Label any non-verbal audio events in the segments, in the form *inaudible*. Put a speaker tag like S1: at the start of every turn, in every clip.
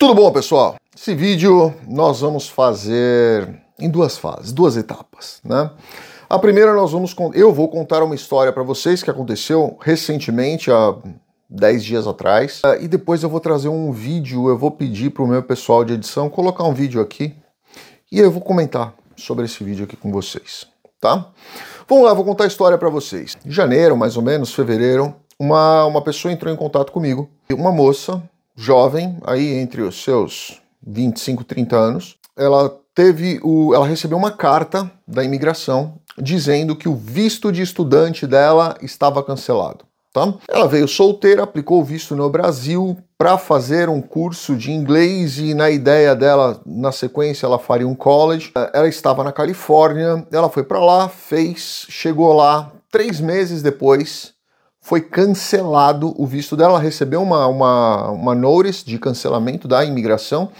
S1: Tudo bom, pessoal? Esse vídeo nós vamos fazer em duas fases, duas etapas, né? A primeira nós vamos eu vou contar uma história para vocês que aconteceu recentemente há 10 dias atrás, e depois eu vou trazer um vídeo, eu vou pedir para o meu pessoal de edição colocar um vídeo aqui e eu vou comentar sobre esse vídeo aqui com vocês, tá? Vamos lá, vou contar a história para vocês. Em janeiro, mais ou menos, fevereiro, uma, uma pessoa entrou em contato comigo, uma moça jovem, aí entre os seus 25, 30 anos, ela teve o, ela recebeu uma carta da imigração dizendo que o visto de estudante dela estava cancelado. Tá? Ela veio solteira, aplicou o visto no Brasil para fazer um curso de inglês e na ideia dela, na sequência, ela faria um college. Ela estava na Califórnia, ela foi para lá, fez, chegou lá três meses depois, foi cancelado o visto dela, ela recebeu uma, uma, uma notice de cancelamento da imigração,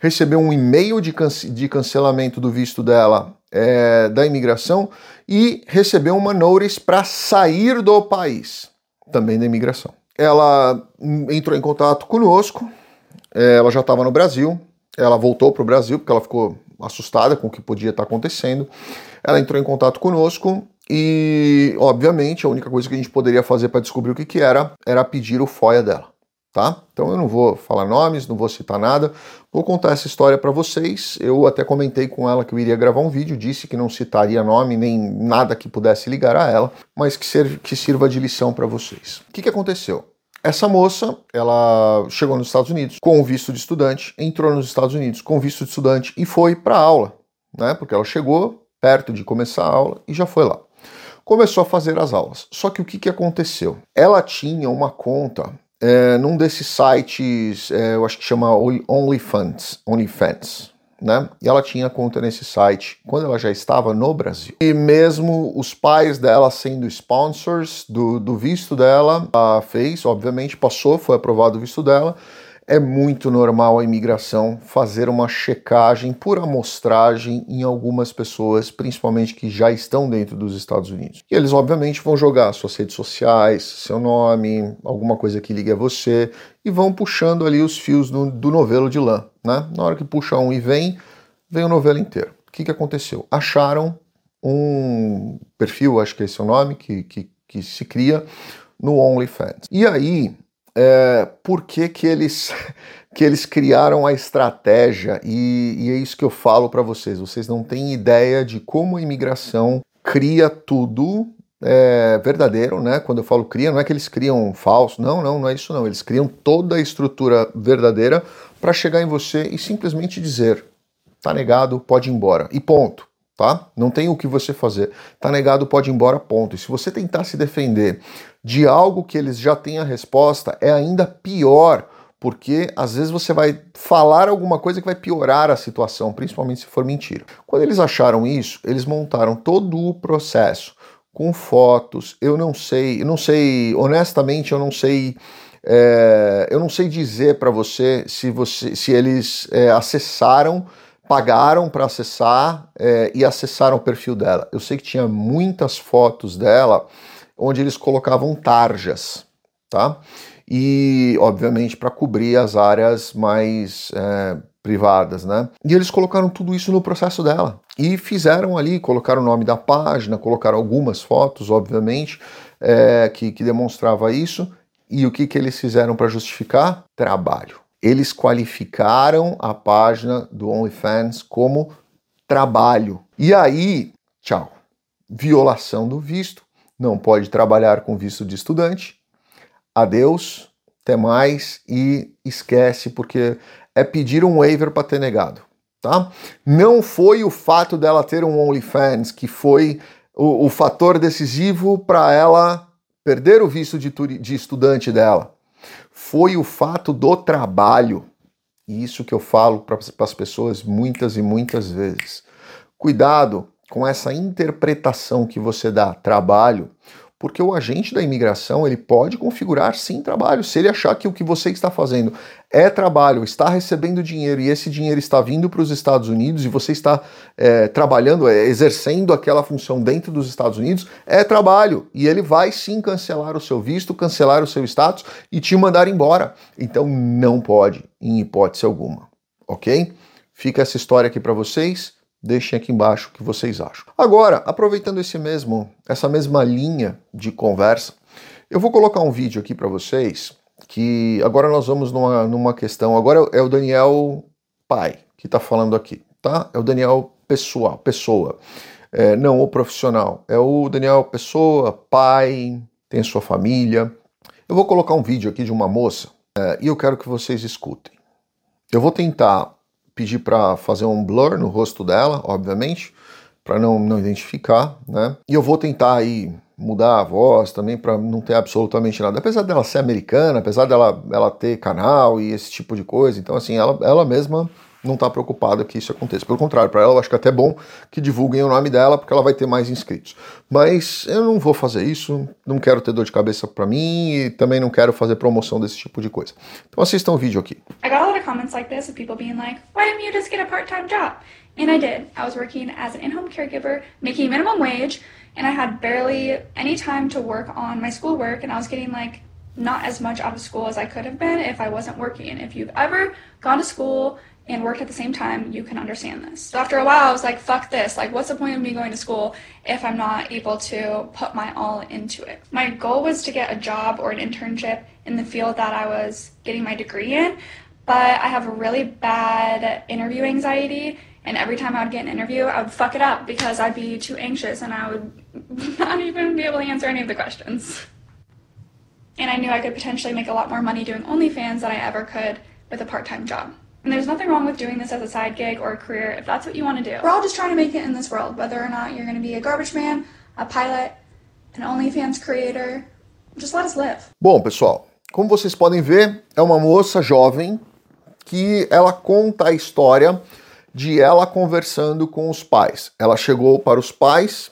S1: recebeu um e-mail de, de cancelamento do visto dela é, da imigração e recebeu uma notice para sair do país, também da imigração. Ela entrou em contato conosco, é, ela já estava no Brasil, ela voltou para o Brasil porque ela ficou assustada com o que podia estar tá acontecendo. Ela entrou em contato conosco e, obviamente, a única coisa que a gente poderia fazer para descobrir o que, que era era pedir o FOIA dela. Tá? Então eu não vou falar nomes, não vou citar nada, vou contar essa história para vocês. Eu até comentei com ela que eu iria gravar um vídeo, disse que não citaria nome nem nada que pudesse ligar a ela, mas que, que sirva de lição para vocês. O que, que aconteceu? Essa moça, ela chegou nos Estados Unidos com visto de estudante, entrou nos Estados Unidos com visto de estudante e foi para aula, né? Porque ela chegou perto de começar a aula e já foi lá começou a fazer as aulas. Só que o que, que aconteceu? Ela tinha uma conta é, num desses sites, é, eu acho que chama OnlyFans, OnlyFans, né? E ela tinha conta nesse site quando ela já estava no Brasil. E mesmo os pais dela sendo sponsors do, do visto dela, ela fez, obviamente, passou, foi aprovado o visto dela é muito normal a imigração fazer uma checagem por amostragem em algumas pessoas, principalmente que já estão dentro dos Estados Unidos. E eles, obviamente, vão jogar suas redes sociais, seu nome, alguma coisa que ligue a você, e vão puxando ali os fios do, do novelo de lã. Né? Na hora que puxa um e vem, vem o novelo inteiro. O que, que aconteceu? Acharam um perfil, acho que esse é o nome, que, que, que se cria no OnlyFans. E aí, é, por que, que, eles, *laughs* que eles criaram a estratégia, e, e é isso que eu falo para vocês. Vocês não têm ideia de como a imigração cria tudo é, verdadeiro, né? Quando eu falo cria, não é que eles criam falso, não, não, não é isso não. Eles criam toda a estrutura verdadeira para chegar em você e simplesmente dizer: tá negado, pode ir embora. E ponto tá? Não tem o que você fazer. Tá negado, pode ir embora, ponto. E se você tentar se defender de algo que eles já têm a resposta, é ainda pior, porque às vezes você vai falar alguma coisa que vai piorar a situação, principalmente se for mentira. Quando eles acharam isso, eles montaram todo o processo com fotos. Eu não sei, eu não sei, honestamente, eu não sei. É, eu não sei dizer para você se você se eles é, acessaram pagaram para acessar é, e acessaram o perfil dela. Eu sei que tinha muitas fotos dela onde eles colocavam tarjas, tá? E, obviamente, para cobrir as áreas mais é, privadas, né? E eles colocaram tudo isso no processo dela. E fizeram ali, colocaram o nome da página, colocaram algumas fotos, obviamente, é, que, que demonstrava isso. E o que, que eles fizeram para justificar? Trabalho eles qualificaram a página do OnlyFans como trabalho. E aí, tchau. Violação do visto, não pode trabalhar com visto de estudante. Adeus, até mais e esquece porque é pedir um waiver para ter negado, tá? Não foi o fato dela ter um OnlyFans que foi o, o fator decisivo para ela perder o visto de, de estudante dela foi o fato do trabalho. E isso que eu falo para as pessoas muitas e muitas vezes. Cuidado com essa interpretação que você dá trabalho, Porque o agente da imigração ele pode configurar sim trabalho. Se ele achar que o que você está fazendo é trabalho, está recebendo dinheiro e esse dinheiro está vindo para os Estados Unidos e você está é, trabalhando, é, exercendo aquela função dentro dos Estados Unidos, é trabalho. E ele vai sim cancelar o seu visto, cancelar o seu status e te mandar embora. Então não pode, em hipótese alguma. Ok? Fica essa história aqui para vocês. Deixem aqui embaixo o que vocês acham. Agora, aproveitando esse mesmo, essa mesma linha de conversa, eu vou colocar um vídeo aqui para vocês que agora nós vamos numa, numa questão. Agora é o Daniel Pai que está falando aqui, tá? É o Daniel Pessoa, pessoa, é, não o profissional. É o Daniel Pessoa, pai, tem sua família. Eu vou colocar um vídeo aqui de uma moça é, e eu quero que vocês escutem. Eu vou tentar pedir para fazer um blur no rosto dela, obviamente, para não, não identificar, né? E eu vou tentar aí mudar a voz também para não ter absolutamente nada. Apesar dela ser americana, apesar dela ela ter canal e esse tipo de coisa, então assim, ela, ela mesma não está preocupada que isso aconteça. Pelo contrário, para ela eu acho que é até bom que divulguem o nome dela, porque ela vai ter mais inscritos. Mas eu não vou fazer isso, não quero ter dor de cabeça para mim e também não quero fazer promoção desse tipo de coisa. Então assistam o vídeo aqui.
S2: I got a lot of comments like this of people being like, why didn't you just get a part-time job? And I did. I was working as an in-home caregiver, making minimum wage, and I had barely any time to work on my schoolwork, and I was getting like not as much out of school as I could have been if I wasn't working. If you've ever gone to school and worked at the same time, you can understand this. So after a while, I was like, fuck this. Like, what's the point of me going to school if I'm not able to put my all into it? My goal was to get a job or an internship in the field that I was getting my degree in, but I have a really bad interview anxiety. And every time I would get an interview, I would fuck it up because I'd be too anxious and I would *laughs* not even be able to answer any of the questions. And I knew I could potentially make a lot more money doing OnlyFans than I ever could with a part time job. And there's nothing wrong with doing this as a side gig or a career if that's what you want to do. We're all just trying to make it in this world, whether or not you're going to be a garbage man, a pilot, an OnlyFans creator. Just let us live.
S1: Bom, pessoal, como vocês podem ver, é uma moça jovem que ela conta a história de ela conversando com os pais. Ela chegou para os pais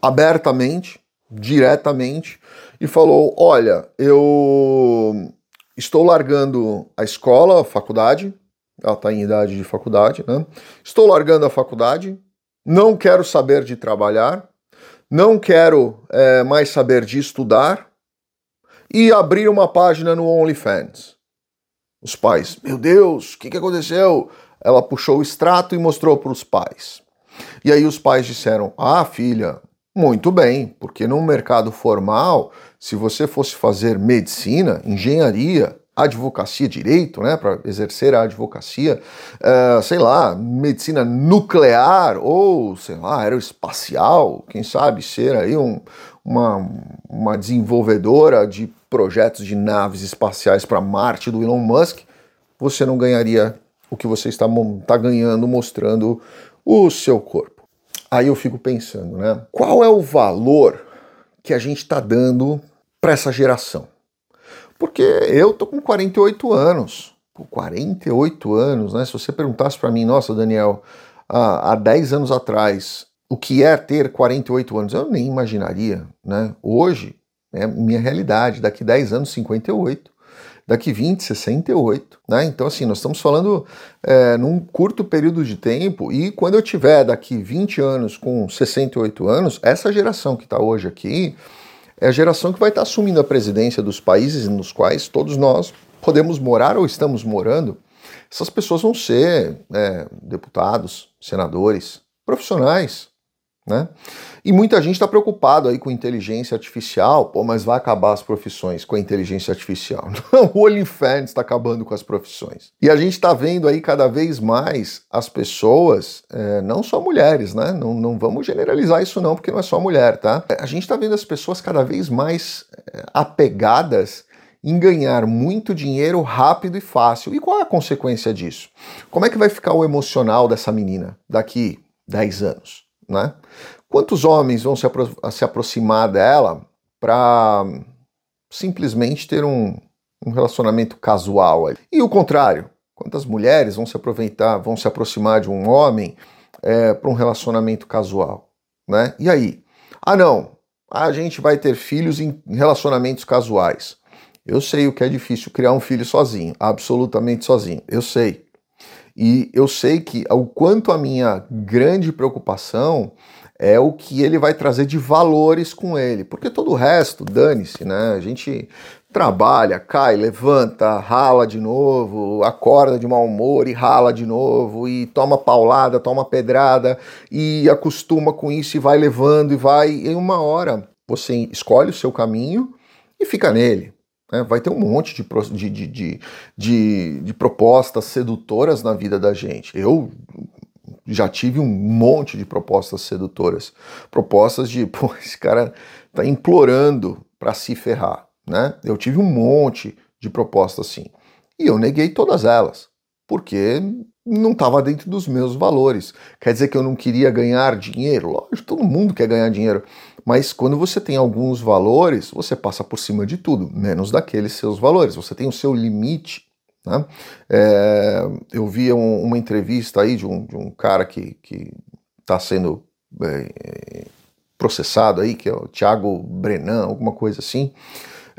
S1: abertamente, diretamente, e falou: Olha, eu estou largando a escola, a faculdade, ela está em idade de faculdade, né? Estou largando a faculdade, não quero saber de trabalhar, não quero é, mais saber de estudar e abrir uma página no OnlyFans. Os pais, meu Deus, o que, que aconteceu? Ela puxou o extrato e mostrou para os pais. E aí os pais disseram: Ah, filha, muito bem, porque no mercado formal, se você fosse fazer medicina, engenharia, advocacia, direito, né, para exercer a advocacia, uh, sei lá, medicina nuclear ou, sei lá, aeroespacial, quem sabe ser aí um, uma, uma desenvolvedora de projetos de naves espaciais para Marte do Elon Musk, você não ganharia o que você está, está ganhando mostrando o seu corpo. Aí eu fico pensando, né? Qual é o valor que a gente está dando para essa geração? Porque eu tô com 48 anos. Por 48 anos, né? Se você perguntasse para mim, nossa, Daniel, há 10 anos atrás, o que é ter 48 anos? Eu nem imaginaria, né? Hoje, é minha realidade, daqui 10 anos, 58 daqui 20, 68, né? Então, assim, nós estamos falando é, num curto período de tempo e quando eu tiver daqui 20 anos com 68 anos, essa geração que está hoje aqui, é a geração que vai estar assumindo a presidência dos países nos quais todos nós podemos morar ou estamos morando. Essas pessoas vão ser é, deputados, senadores, profissionais, né? E muita gente está preocupado aí com inteligência artificial, pô, mas vai acabar as profissões com a inteligência artificial. *laughs* Não, o OnlyFans está acabando com as profissões. E a gente está vendo aí cada vez mais as pessoas, é, não só mulheres, né? Não, não vamos generalizar isso não, porque não é só mulher, tá? A gente está vendo as pessoas cada vez mais é, apegadas em ganhar muito dinheiro rápido e fácil. E qual é a consequência disso? Como é que vai ficar o emocional dessa menina daqui 10 anos? Né? Quantos homens vão se, apro se aproximar dela para simplesmente ter um, um relacionamento casual? Ali? E o contrário, quantas mulheres vão se aproveitar, vão se aproximar de um homem é, para um relacionamento casual? Né? E aí? Ah, não, a gente vai ter filhos em relacionamentos casuais. Eu sei o que é difícil criar um filho sozinho, absolutamente sozinho. Eu sei. E eu sei que o quanto a minha grande preocupação é o que ele vai trazer de valores com ele, porque todo o resto, dane-se, né? A gente trabalha, cai, levanta, rala de novo, acorda de mau humor e rala de novo, e toma paulada, toma pedrada, e acostuma com isso e vai levando e vai. Em uma hora você escolhe o seu caminho e fica nele. Né? Vai ter um monte de, de, de, de, de propostas sedutoras na vida da gente. Eu já tive um monte de propostas sedutoras. Propostas de, *laughs* pô, esse cara tá implorando para se ferrar, né? Eu tive um monte de propostas assim. E eu neguei todas elas, porque não estava dentro dos meus valores. Quer dizer que eu não queria ganhar dinheiro? Lógico, todo mundo quer ganhar dinheiro. Mas quando você tem alguns valores, você passa por cima de tudo, menos daqueles seus valores. Você tem o seu limite. Né? É, eu vi um, uma entrevista aí de um, de um cara que está sendo é, processado aí, que é o Thiago Brenan, alguma coisa assim.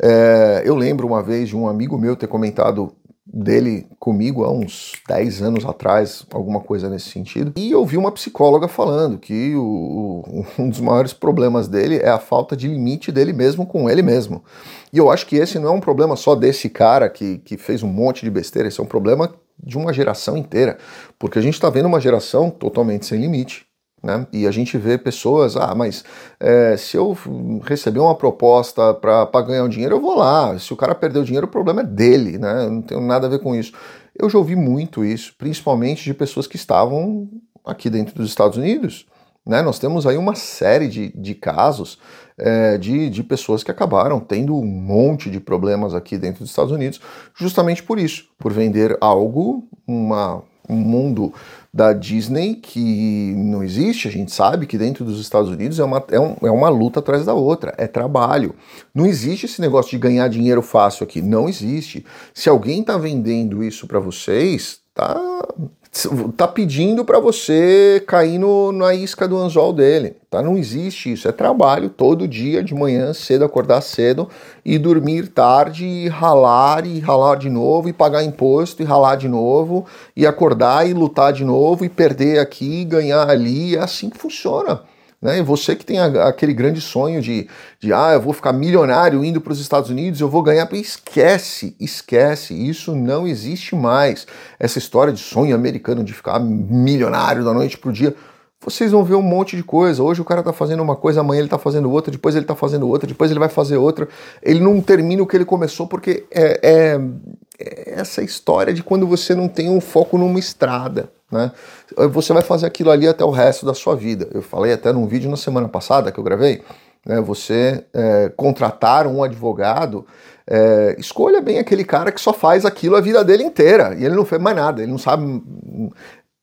S1: É, eu lembro uma vez de um amigo meu ter comentado dele comigo há uns 10 anos atrás, alguma coisa nesse sentido. E eu vi uma psicóloga falando que o, um dos maiores problemas dele é a falta de limite dele mesmo com ele mesmo. E eu acho que esse não é um problema só desse cara que, que fez um monte de besteira, esse é um problema de uma geração inteira. Porque a gente está vendo uma geração totalmente sem limite. Né? E a gente vê pessoas, ah, mas é, se eu receber uma proposta para ganhar um dinheiro, eu vou lá. Se o cara perdeu dinheiro, o problema é dele, né? Eu não tenho nada a ver com isso. Eu já ouvi muito isso, principalmente de pessoas que estavam aqui dentro dos Estados Unidos. Né? Nós temos aí uma série de, de casos é, de, de pessoas que acabaram tendo um monte de problemas aqui dentro dos Estados Unidos, justamente por isso, por vender algo, uma, um mundo da Disney que não existe, a gente sabe que dentro dos Estados Unidos é uma, é, um, é uma luta atrás da outra, é trabalho. Não existe esse negócio de ganhar dinheiro fácil aqui, não existe. Se alguém está vendendo isso para vocês, tá tá pedindo para você cair no, na isca do anzol dele, tá? Não existe isso, é trabalho todo dia de manhã cedo acordar cedo e dormir tarde e ralar e ralar de novo e pagar imposto e ralar de novo e acordar e lutar de novo e perder aqui, ganhar ali, é assim que funciona. Né? E você que tem a, aquele grande sonho de, de, ah, eu vou ficar milionário indo para os Estados Unidos, eu vou ganhar. Esquece, esquece, isso não existe mais. Essa história de sonho americano de ficar milionário da noite para o dia. Vocês vão ver um monte de coisa. Hoje o cara está fazendo uma coisa, amanhã ele está fazendo outra, depois ele está fazendo outra, depois ele vai fazer outra. Ele não termina o que ele começou porque é, é, é essa história de quando você não tem um foco numa estrada. Né? Você vai fazer aquilo ali até o resto da sua vida. Eu falei até num vídeo na semana passada que eu gravei. Né? Você é, contratar um advogado, é, escolha bem aquele cara que só faz aquilo a vida dele inteira e ele não fez mais nada. Ele não sabe,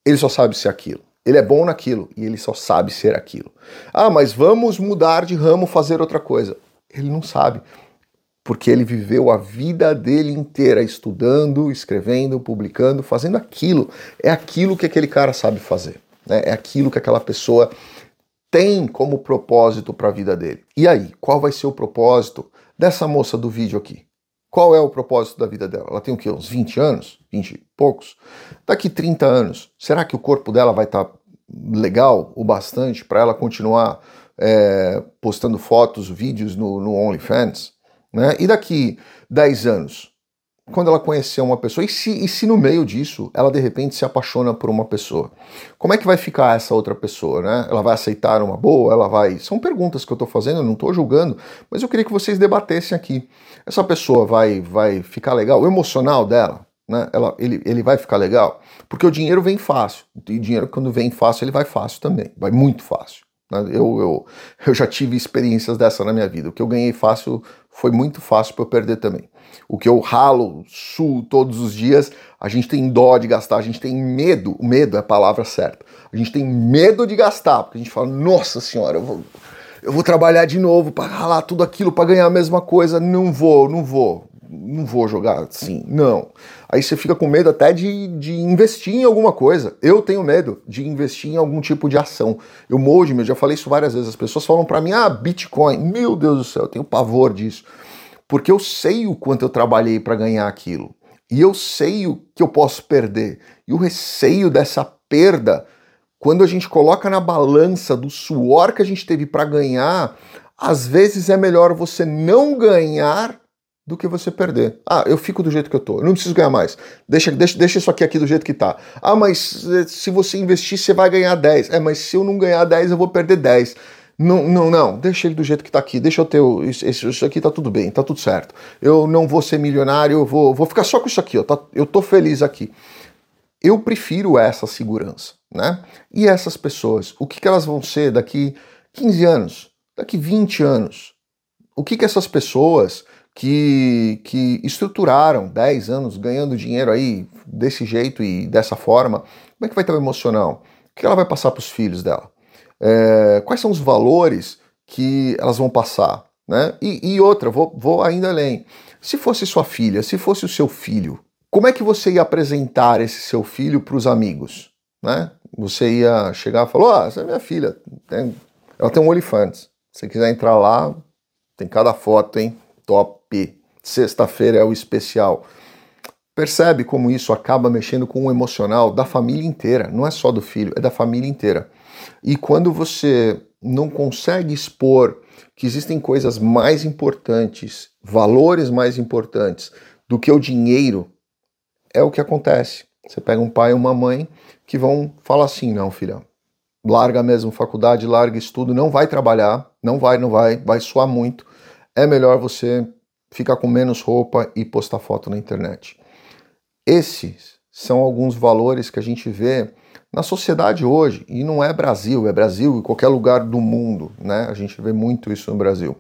S1: ele só sabe ser aquilo. Ele é bom naquilo e ele só sabe ser aquilo. Ah, mas vamos mudar de ramo, fazer outra coisa. Ele não sabe porque ele viveu a vida dele inteira estudando, escrevendo, publicando, fazendo aquilo. É aquilo que aquele cara sabe fazer. Né? É aquilo que aquela pessoa tem como propósito para a vida dele. E aí, qual vai ser o propósito dessa moça do vídeo aqui? Qual é o propósito da vida dela? Ela tem o quê? Uns 20 anos? 20 e poucos? Daqui 30 anos, será que o corpo dela vai estar tá legal o bastante para ela continuar é, postando fotos, vídeos no, no OnlyFans? Né? E daqui 10 anos, quando ela conhecer uma pessoa, e se, e se no meio disso ela de repente se apaixona por uma pessoa, como é que vai ficar essa outra pessoa? Né? Ela vai aceitar uma boa? Ela vai. São perguntas que eu estou fazendo, eu não estou julgando, mas eu queria que vocês debatessem aqui. Essa pessoa vai, vai ficar legal? O emocional dela, né? Ela, ele, ele vai ficar legal? Porque o dinheiro vem fácil. E dinheiro, quando vem fácil, ele vai fácil também. Vai muito fácil. Né? Eu, eu, eu já tive experiências dessa na minha vida. O que eu ganhei fácil foi muito fácil para eu perder também. O que eu ralo, suo todos os dias, a gente tem dó de gastar, a gente tem medo, o medo é a palavra certa. A gente tem medo de gastar, porque a gente fala, nossa senhora, eu vou, eu vou trabalhar de novo para ralar tudo aquilo para ganhar a mesma coisa. Não vou, não vou. Não vou jogar assim. Não. Aí você fica com medo até de, de investir em alguma coisa. Eu tenho medo de investir em algum tipo de ação. Eu morro de medo, já falei isso várias vezes. As pessoas falam para mim, ah, Bitcoin. Meu Deus do céu, eu tenho pavor disso. Porque eu sei o quanto eu trabalhei para ganhar aquilo. E eu sei o que eu posso perder. E o receio dessa perda, quando a gente coloca na balança do suor que a gente teve para ganhar, às vezes é melhor você não ganhar do que você perder. Ah, eu fico do jeito que eu tô, eu não preciso ganhar mais. Deixa, deixa, deixa isso aqui, aqui do jeito que tá. Ah, mas eh, se você investir, você vai ganhar 10. É, mas se eu não ganhar 10, eu vou perder 10. Não, não, não, deixa ele do jeito que tá aqui, deixa eu ter isso, isso aqui tá tudo bem, tá tudo certo. Eu não vou ser milionário, eu vou, vou ficar só com isso aqui, ó, tá, eu tô feliz aqui. Eu prefiro essa segurança, né? E essas pessoas, o que, que elas vão ser daqui 15 anos? daqui 20 anos, o que, que essas pessoas que, que estruturaram 10 anos ganhando dinheiro aí desse jeito e dessa forma, como é que vai estar o emocional? O que ela vai passar para os filhos dela? É, quais são os valores que elas vão passar? Né? E, e outra, vou, vou ainda além. Se fosse sua filha, se fosse o seu filho, como é que você ia apresentar esse seu filho para os amigos? Né? Você ia chegar e falar: oh, essa é minha filha, tem, ela tem um OnlyFans. Se quiser entrar lá, tem cada foto, hein? Top! Sexta-feira é o especial. Percebe como isso acaba mexendo com o emocional da família inteira, não é só do filho, é da família inteira. E quando você não consegue expor que existem coisas mais importantes, valores mais importantes do que o dinheiro, é o que acontece. Você pega um pai e uma mãe que vão falar assim: não, filha, larga mesmo faculdade, larga estudo, não vai trabalhar, não vai, não vai, vai suar muito. É melhor você ficar com menos roupa e postar foto na internet. Esses são alguns valores que a gente vê na sociedade hoje, e não é Brasil, é Brasil em qualquer lugar do mundo, né? A gente vê muito isso no Brasil.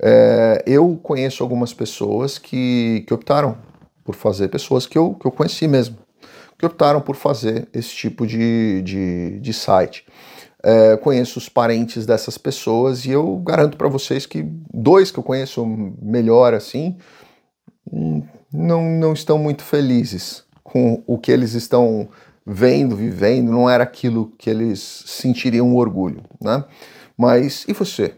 S1: É, eu conheço algumas pessoas que, que optaram por fazer, pessoas que eu, que eu conheci mesmo, que optaram por fazer esse tipo de, de, de site. É, conheço os parentes dessas pessoas e eu garanto para vocês que dois que eu conheço melhor assim hum, não, não estão muito felizes com o que eles estão vendo, vivendo, não era aquilo que eles sentiriam orgulho, né? Mas e você?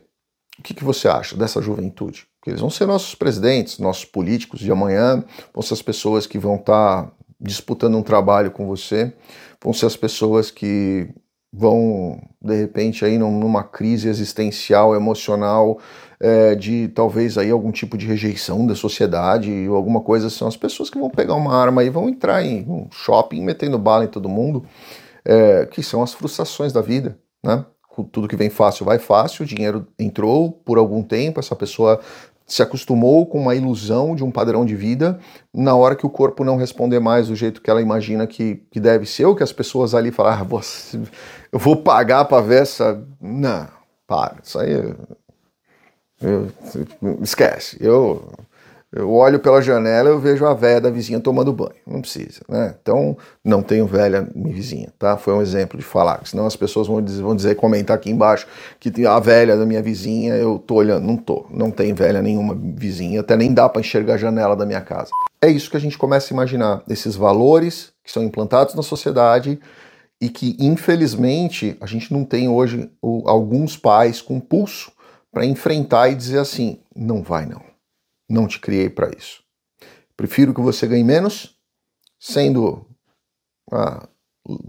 S1: O que, que você acha dessa juventude? Que eles vão ser nossos presidentes, nossos políticos de amanhã, vão ser as pessoas que vão estar tá disputando um trabalho com você, vão ser as pessoas que vão, de repente, aí numa crise existencial, emocional, é, de talvez aí algum tipo de rejeição da sociedade ou alguma coisa, são as pessoas que vão pegar uma arma e vão entrar em um shopping metendo bala em todo mundo, é, que são as frustrações da vida, né? Tudo que vem fácil vai fácil, o dinheiro entrou por algum tempo, essa pessoa se acostumou com uma ilusão de um padrão de vida, na hora que o corpo não responder mais do jeito que ela imagina que, que deve ser, ou que as pessoas ali falam, ah, você, eu vou pagar para ver essa. Não, para, isso aí. Eu, esquece. Eu eu olho pela janela eu vejo a velha da vizinha tomando banho. Não precisa, né? Então, não tenho velha minha vizinha, tá? Foi um exemplo de falar, senão as pessoas vão dizer, vão dizer, comentar aqui embaixo que tem a velha da minha vizinha, eu tô olhando, não tô, não tem velha nenhuma vizinha, até nem dá para enxergar a janela da minha casa. É isso que a gente começa a imaginar, esses valores que são implantados na sociedade e que, infelizmente, a gente não tem hoje alguns pais com pulso para enfrentar e dizer assim: não vai não não te criei para isso. Prefiro que você ganhe menos sendo a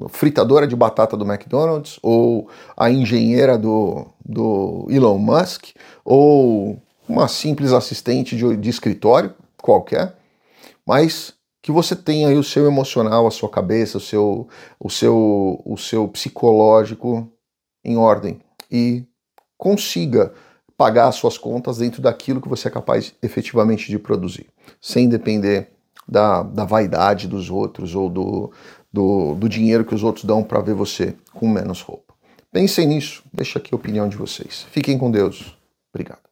S1: fritadora de batata do McDonald's, ou a engenheira do, do Elon Musk, ou uma simples assistente de, de escritório qualquer, mas que você tenha aí o seu emocional, a sua cabeça, o seu, o seu, o seu psicológico em ordem e consiga pagar as suas contas dentro daquilo que você é capaz efetivamente de produzir, sem depender da, da vaidade dos outros ou do, do, do dinheiro que os outros dão para ver você com menos roupa. Pensem nisso, deixa aqui a opinião de vocês. Fiquem com Deus. Obrigado.